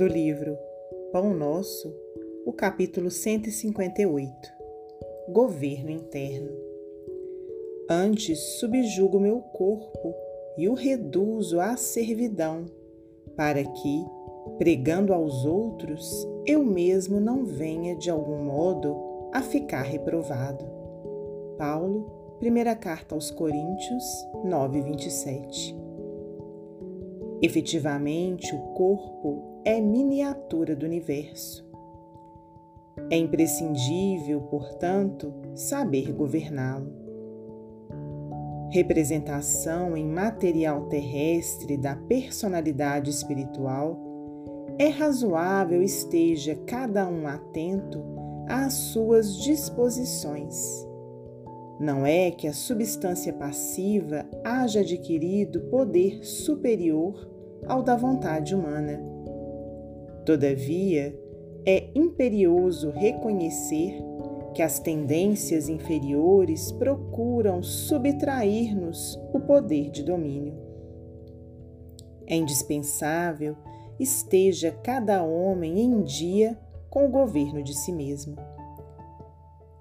do livro Pão Nosso, o capítulo 158 Governo Interno. Antes subjugo meu corpo e o reduzo à servidão, para que, pregando aos outros, eu mesmo não venha de algum modo a ficar reprovado. Paulo, primeira carta aos Coríntios 9, 27. Efetivamente, o corpo é miniatura do universo. É imprescindível, portanto, saber governá-lo. Representação em material terrestre da personalidade espiritual, é razoável esteja cada um atento às suas disposições. Não é que a substância passiva haja adquirido poder superior ao da vontade humana. Todavia, é imperioso reconhecer que as tendências inferiores procuram subtrair-nos o poder de domínio. É indispensável esteja cada homem em dia com o governo de si mesmo.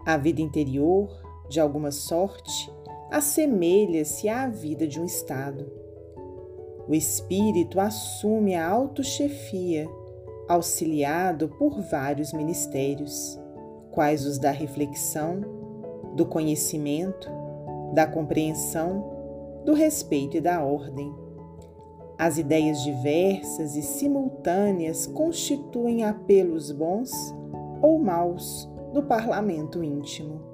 A vida interior, de alguma sorte, assemelha-se à vida de um Estado o espírito assume a autochefia, auxiliado por vários ministérios, quais os da reflexão, do conhecimento, da compreensão, do respeito e da ordem. As ideias diversas e simultâneas constituem apelos bons ou maus do parlamento íntimo.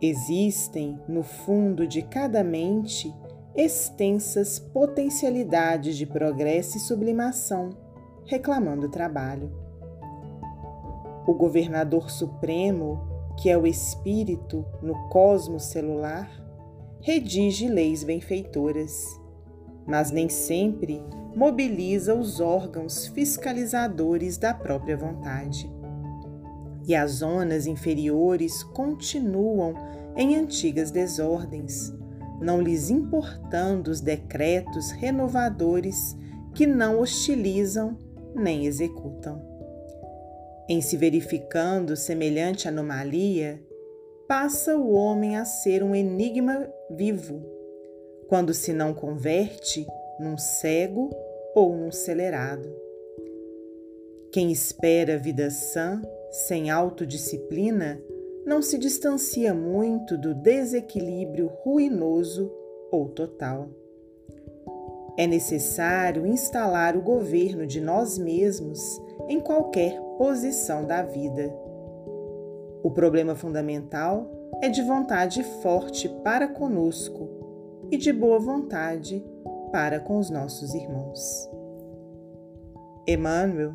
Existem, no fundo de cada mente, extensas potencialidades de progresso e sublimação, reclamando trabalho. O governador supremo, que é o espírito no cosmos celular, redige leis benfeitoras, mas nem sempre mobiliza os órgãos fiscalizadores da própria vontade. E as zonas inferiores continuam em antigas desordens, não lhes importando os decretos renovadores que não hostilizam nem executam. Em se verificando semelhante anomalia, passa o homem a ser um enigma vivo, quando se não converte num cego ou num celerado. Quem espera vida sã, sem autodisciplina, não se distancia muito do desequilíbrio ruinoso ou total. É necessário instalar o governo de nós mesmos em qualquer posição da vida. O problema fundamental é de vontade forte para conosco e de boa vontade para com os nossos irmãos. Emmanuel,